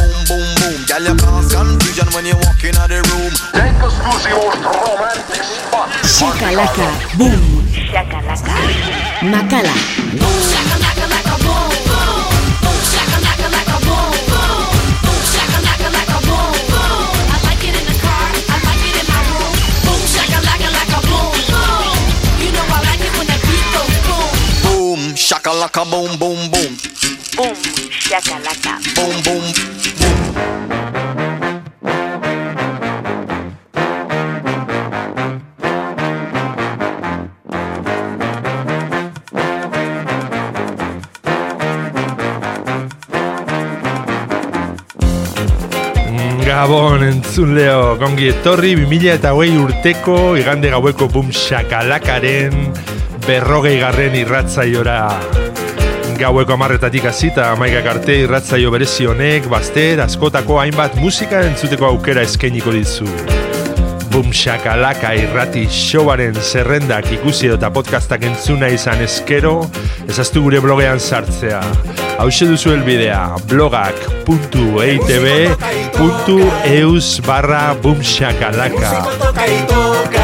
boom boom. Girl, you cause confusion when you walk in the room. Take us to the most romantic spot. Shakalaka, boom. Shakalaka. Makala. Boom, shakalaka, like a boom, boom. Boom, shakalaka, like a boom, boom. Boom, shakalaka, like a boom, boom. I like it like it. Boom, boom, boom. You know like it boom. Boom, shakalaka, boom, boom, boom. Boom, shakalaka. Boom, boom, boom. Gabon entzun leo, gongi etorri 2000 eta hogei urteko igande gaueko bum shakalakaren berrogei garren irratzaiora. Gaueko amarretatik hasita amaikak arte irratzaio berezi honek, bazter, askotako hainbat musika entzuteko aukera eskainiko dizu. Bum shakalaka irrati showaren zerrendak ikusi eta podcastak entzuna izan eskero, ezaztu gure blogean sartzea. Hau duzu elbidea, blogak.eitb.eus barra bumshakalaka.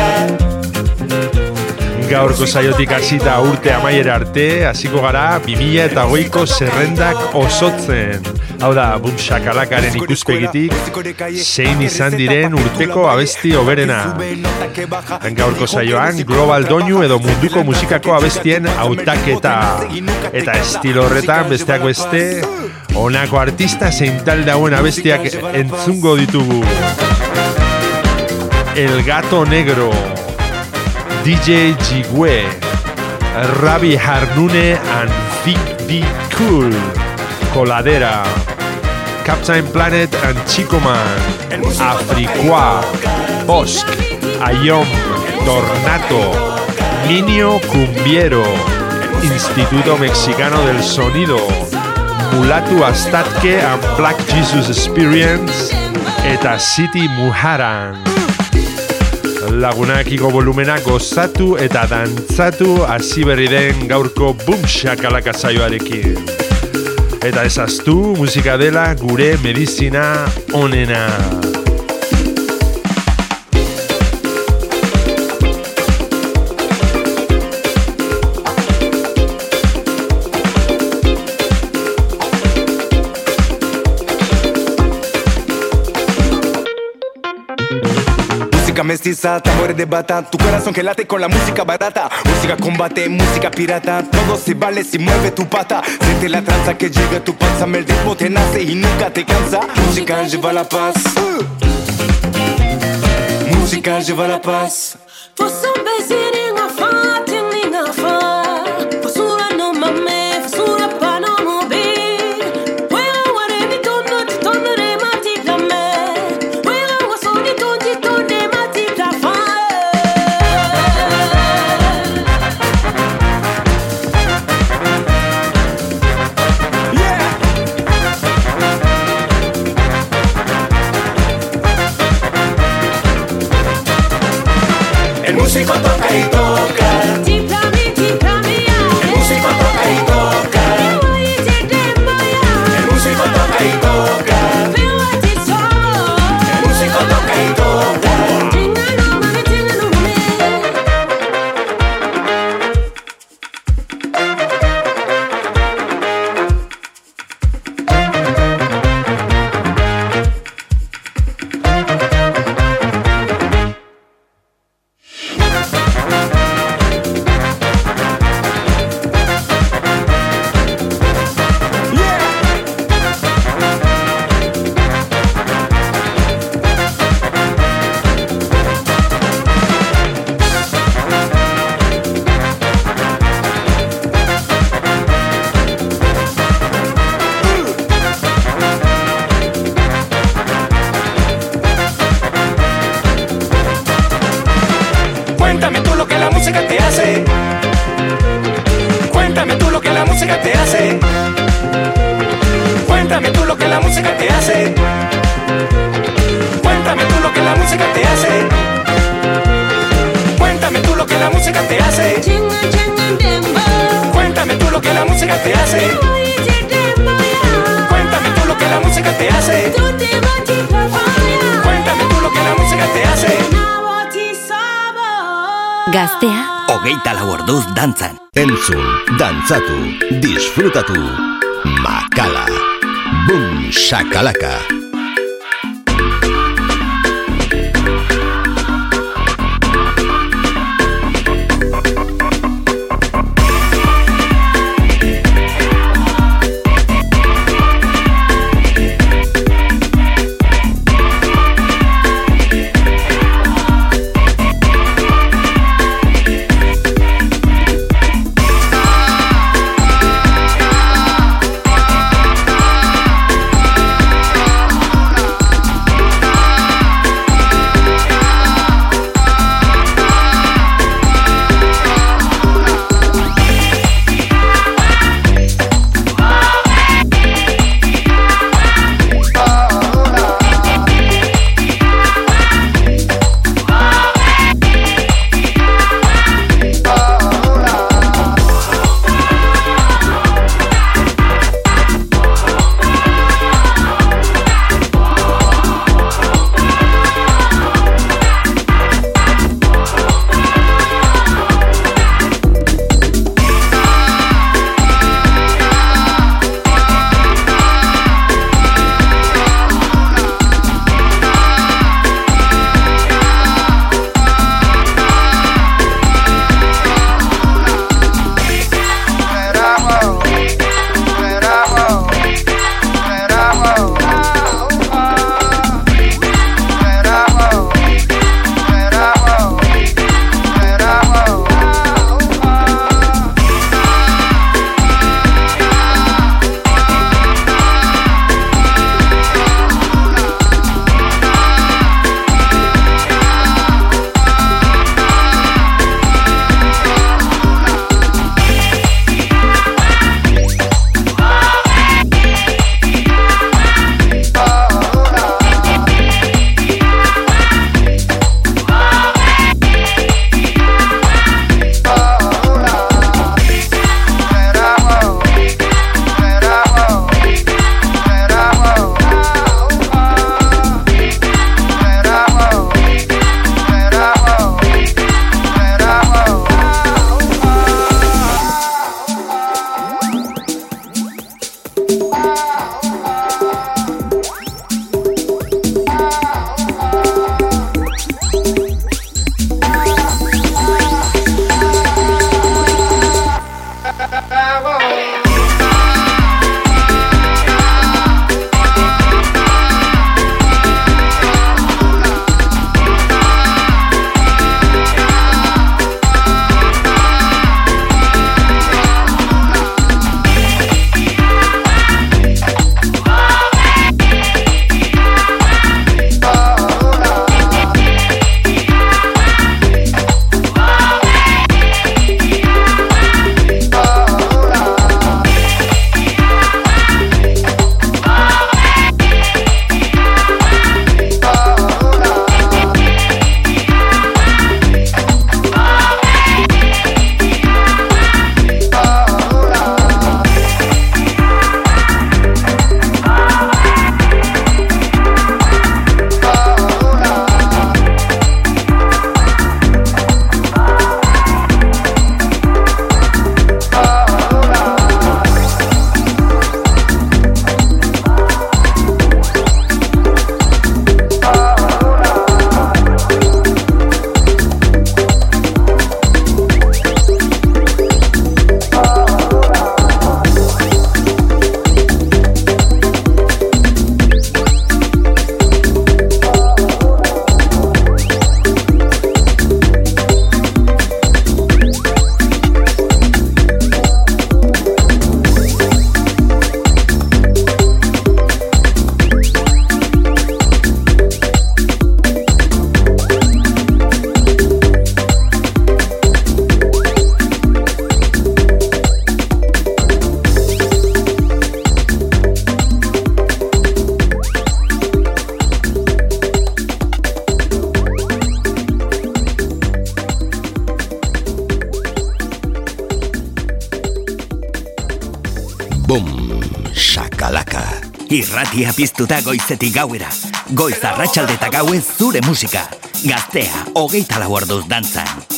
Gaurko saiotik hasita urte amaiera arte, hasiko gara 2000 eta goiko zerrendak osotzen. Hau da, bumshakalakaren ikuspegitik, zein izan diren urteko abesti oberena. Gaurko saioan, global doinu edo munduko musikako abestien hautaketa. Eta estilo horretan, besteak beste, honako artista zein talde hauen abestiak entzungo ditugu. El Gato Negro, DJ Jigwe, Rabi Harnune and Think Be Cool, Coladera, Captain Planet and Chico Man, Afriqua, Bosk, Ayom, Tornato, Minio Cumbiero, Instituto Mexicano del Sonido, Mulatu Astatke and Black Jesus Experience, eta City Muharan. Lagunakiko volumena gozatu eta dantzatu hasi berri den gaurko bumshakalaka saioarekin. Eta ezaztu musika dela gure medizina onena. Mestiza, tambores de bata. Tu corazón que late con la música barata. Música combate, música pirata. Todo se vale si mueve tu pata. Siente la tranza que llega a tu panza. El ritmo te nace y nunca te cansa. Música lleva la paz. Música lleva la paz. El Disfruta tu Macala. Boom Shakalaka. Irratia piztuta goizetik gauera. Goiz arratsalde eta gauez zure musika. Gaztea, hogeita lau orduz dantzan.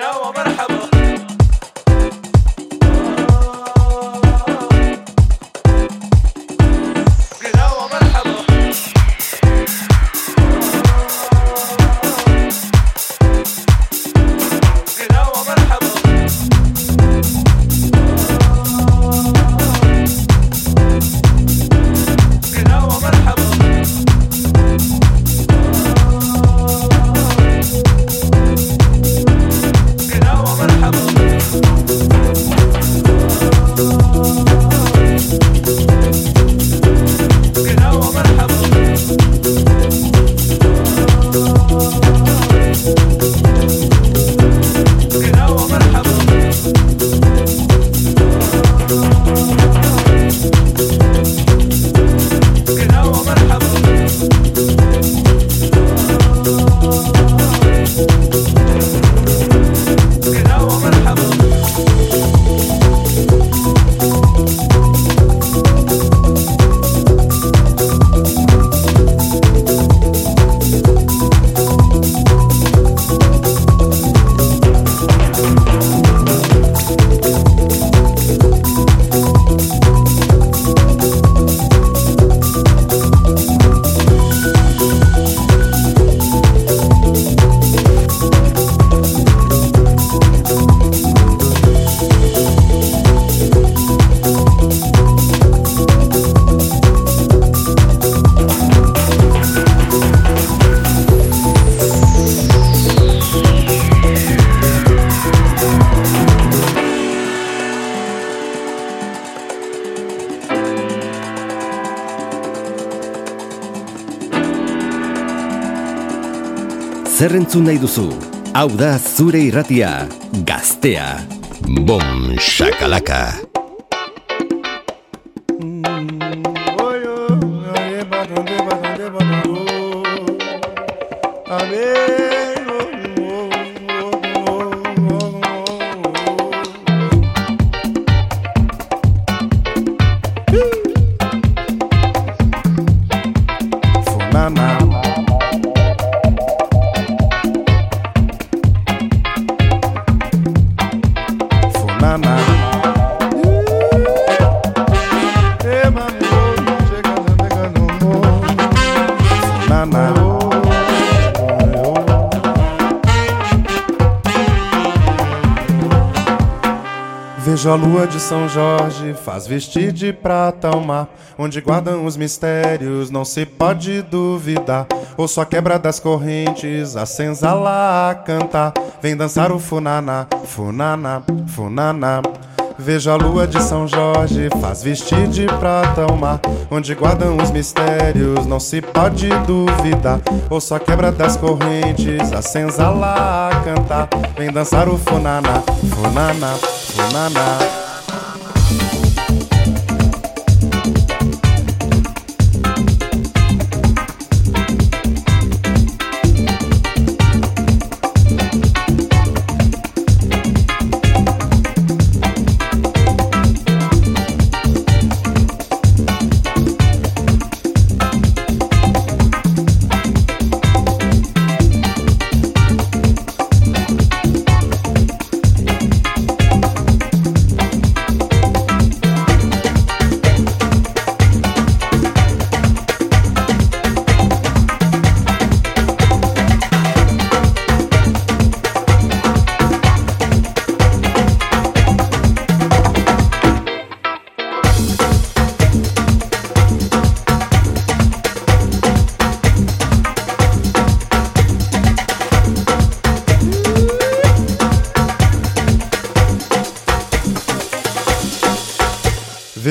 هنا ومرحبا zer entzun nahi duzu? Hau da zure irratia, gaztea. Bom, shakalaka. São Jorge, faz vestir de prata o mar, onde guardam os mistérios, não se pode duvidar. Ou só quebra das correntes, a senzala a cantar, vem dançar o funaná, funaná, funaná. Vejo a lua de São Jorge, faz vestir de prata o mar, onde guardam os mistérios, não se pode duvidar. Ou só quebra das correntes, a senzala a cantar, vem dançar o funaná, funaná, funaná.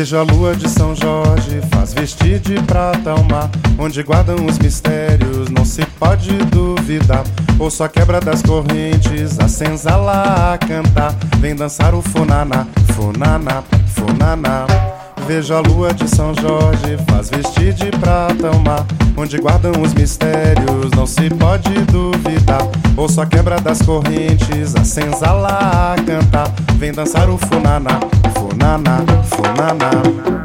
Vejo a lua de São Jorge, faz vestir de prata o mar, onde guardam os mistérios, não se pode duvidar. Ou só quebra das correntes, a senzala a cantar, vem dançar o funaná, funaná, funaná. Vejo a lua de São Jorge, faz vestir de prata o mar, onde guardam os mistérios, não se pode duvidar. Ou só quebra das correntes, a senzala a cantar, vem dançar o funaná, for Nana, for Nana.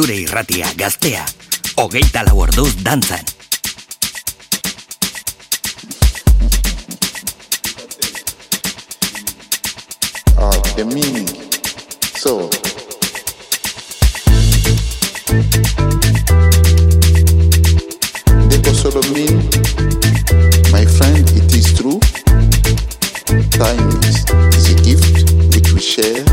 Zure irratia gaztea. Hogeita lau orduz dantzan. Ah, the meaning. So, Deco solo mean, my friend, it is true. Time is, is a gift which we share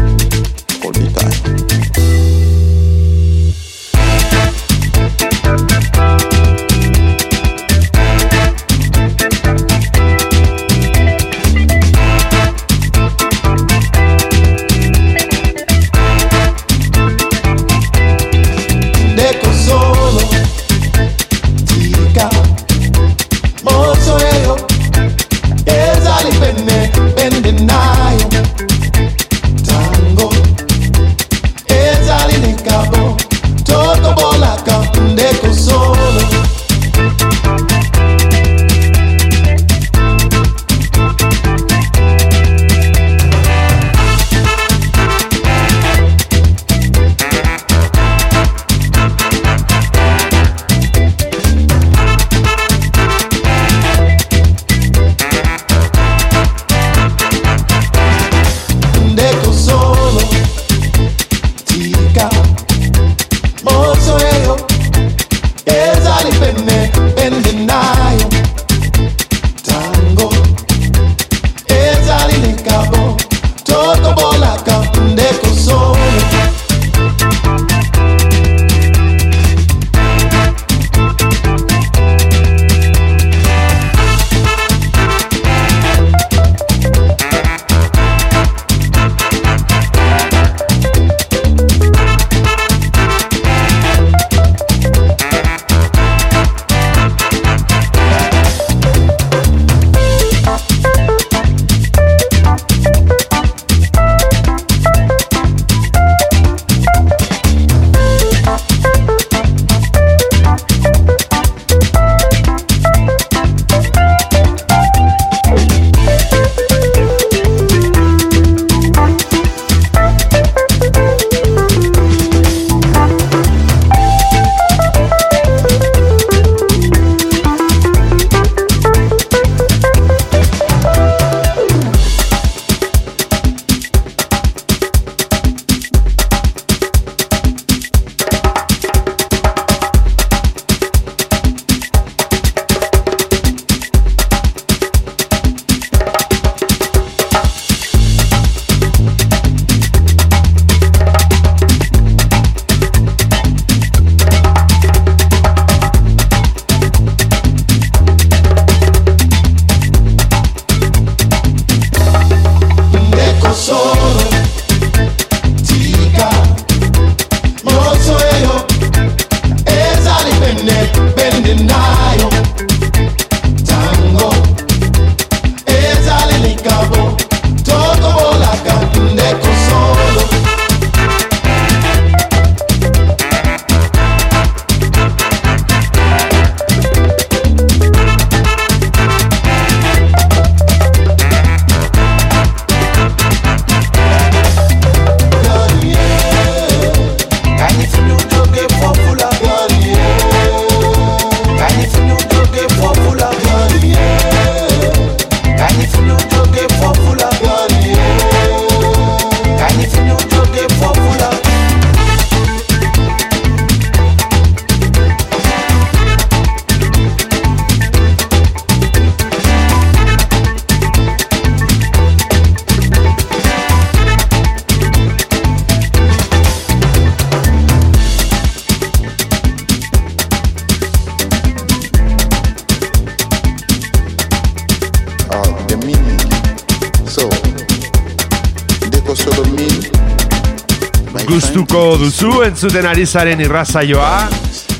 entzuten ari zaren irrazaioa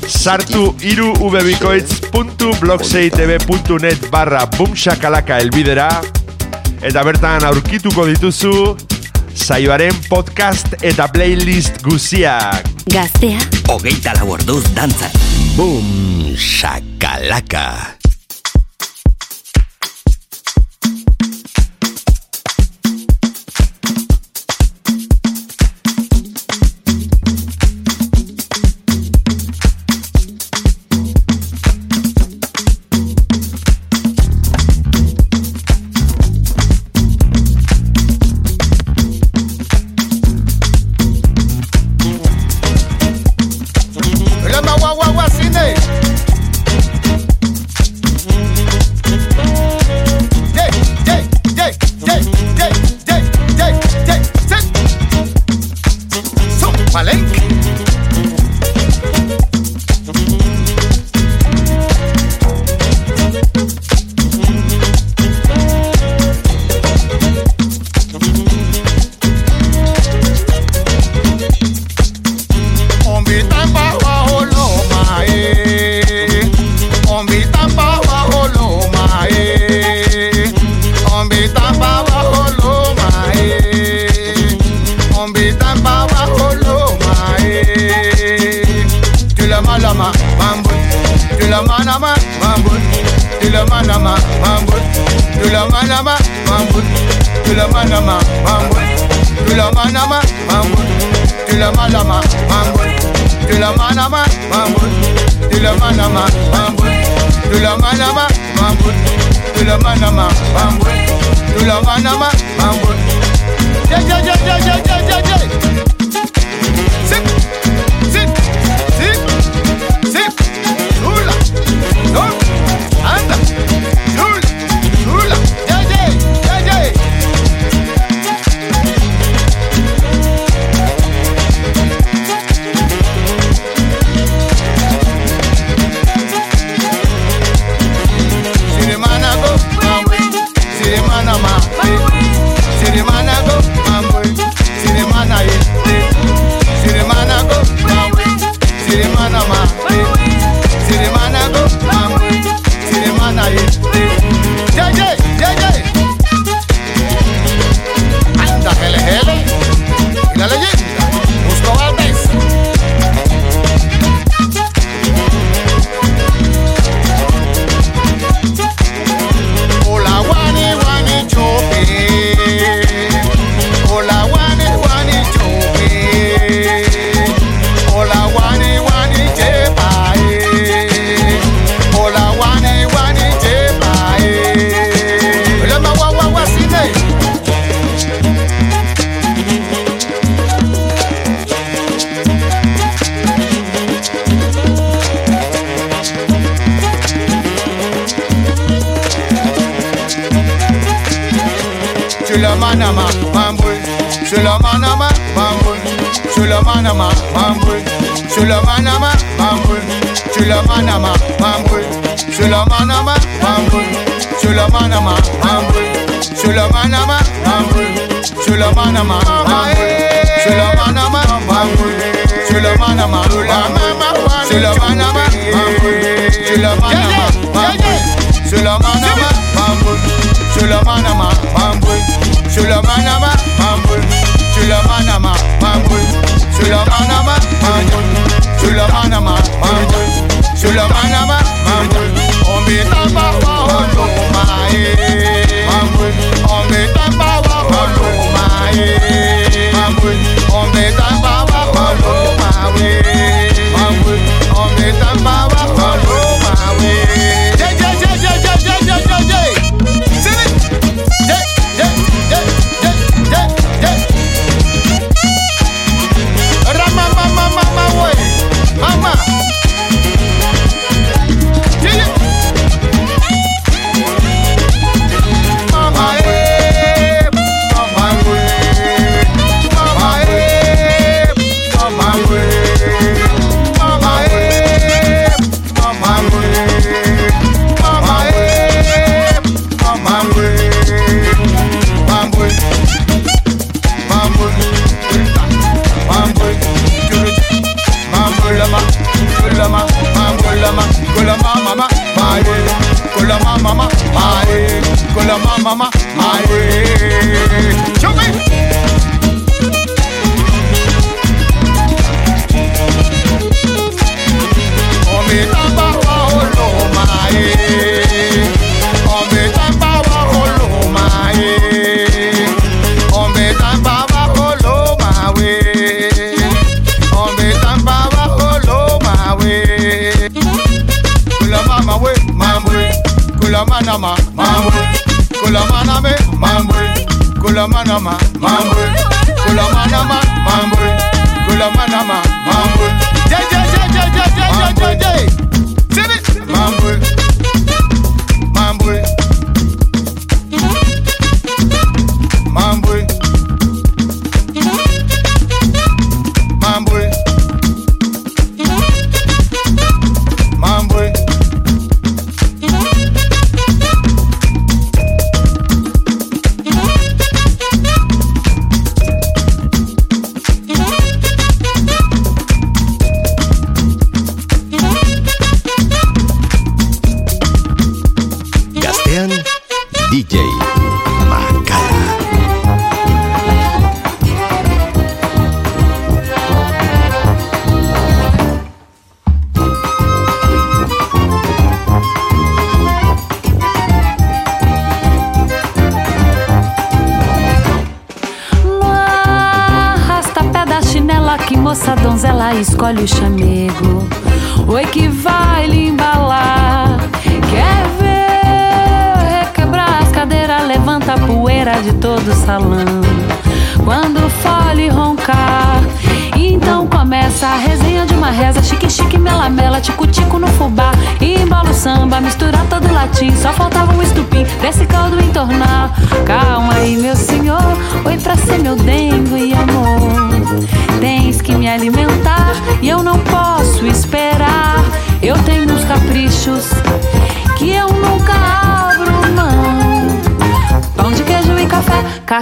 Sartu iru ubebikoitz.blogseitb.net barra bumshakalaka elbidera Eta bertan aurkituko dituzu saioaren podcast eta playlist guziak Gaztea, Hogeita lau orduz dantzan. Boom shakalaka.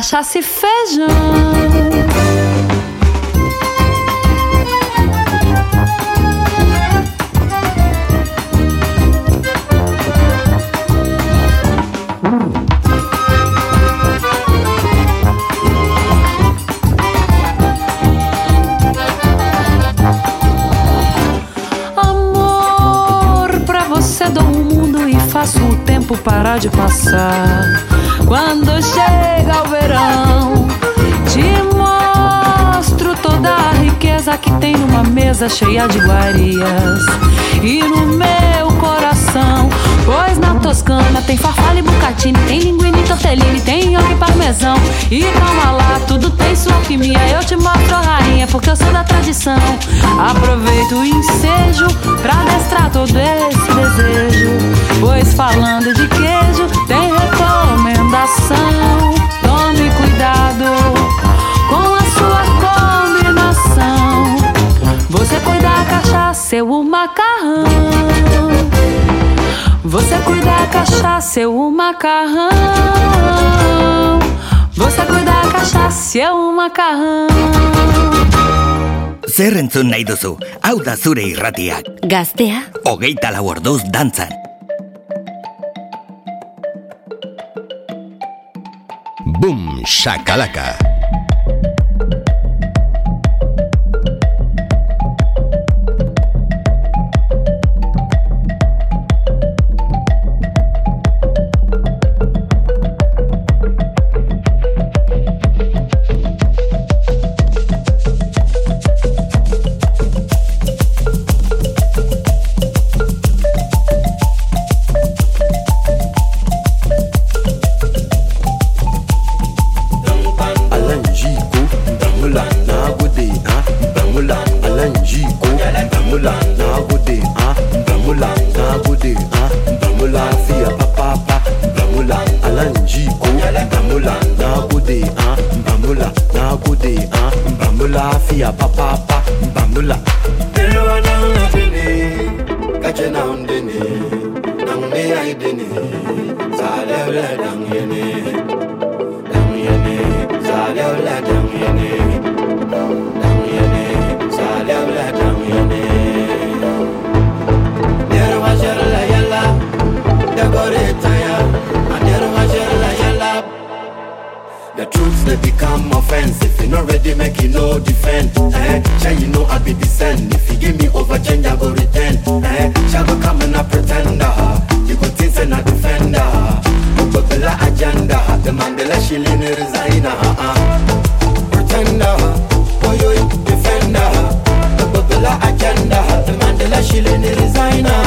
cachaça e feijão. Amor, pra você dou o mundo e faço o tempo parar de passar. Numa mesa cheia de iguarias. E no meu coração, pois na Toscana tem farfalha e bucatini, tem linguine tortellini, tem nhoque parmesão. E calma lá, tudo tem sua alquimia. Eu te mostro rainha, porque eu sou da tradição. Aproveito o ensejo pra destrar todo esse desejo. Pois falando de queijo, tem recomendação. Tome cuidado cachaça, eu o macarrão. Você cuida da cachaça, eu o macarrão. Você cuida da cachaça, eu o macarrão. Zer entzun nahi duzu, hau da zure irratiak. Gaztea. Hogeita lau orduz dantzan. Boom Shakalaka. ce na hundini nan ne ai dini zalewle dan yene dan yene zalewle dan yene The truths they become offensive. If you not ready, make you no defend. Eh, cha you know I be descend. If you give me over change, I go return. Eh, cha go come and a pretender. Ah. You go things and I ah. go her. Mukobela agenda. The Mandela she lean resign ah. her. Pretender, boy you defender. Mukobela agenda. The Mandela she lean resign her.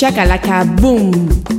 Shakalaka, boom.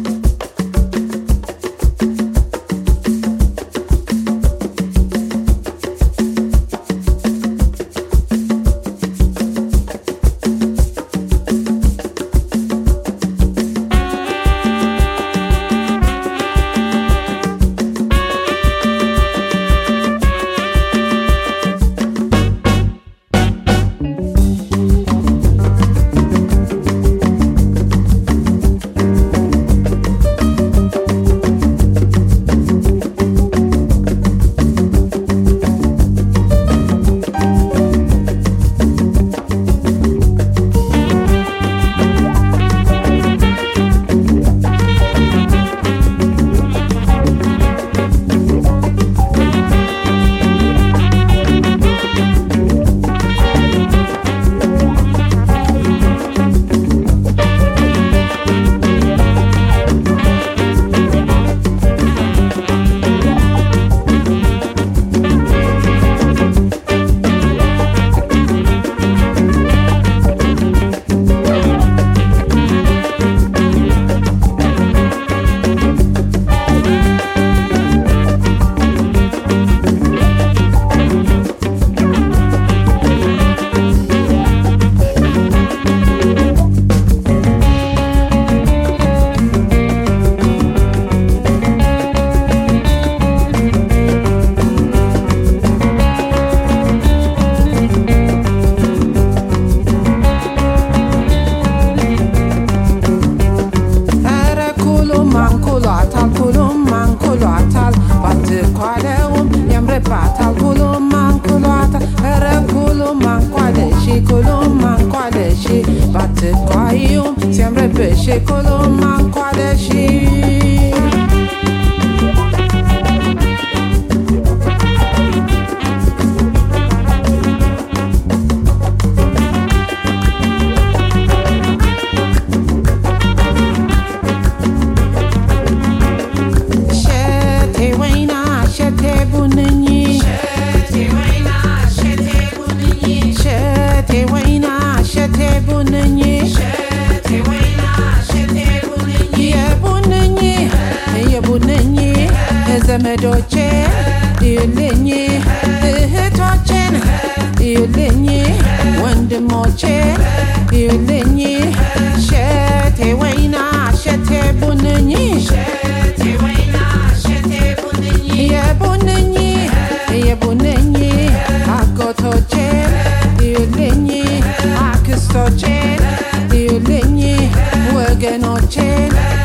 que noche.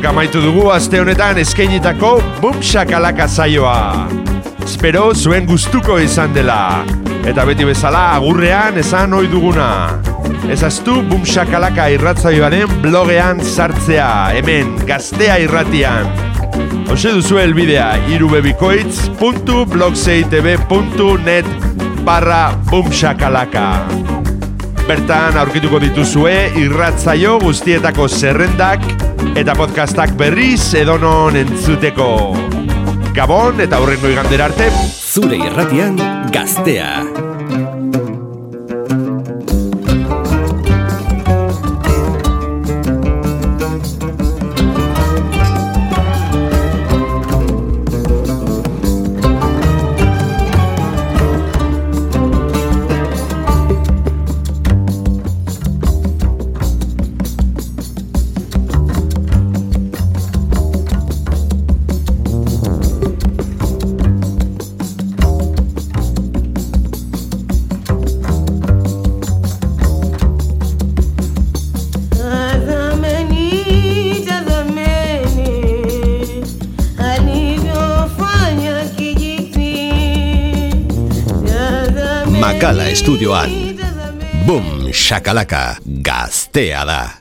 Lagunok amaitu dugu aste honetan eskainitako Bum Shakalaka saioa. Espero zuen gustuko izan dela. Eta beti bezala agurrean esan ohi duguna. Ezaztu Bum Shakalaka irratzaioaren blogean sartzea, hemen, gaztea irratian. Hose duzu elbidea irubebikoitz.blogseitb.net barra bumshakalaka. Bertan aurkituko dituzue irratzaio guztietako zerrendak eta podcastak berriz edonon entzuteko. Gabon eta hurrengo igandera arte. Zure irratian gaztea. Shakalaka gaztea da.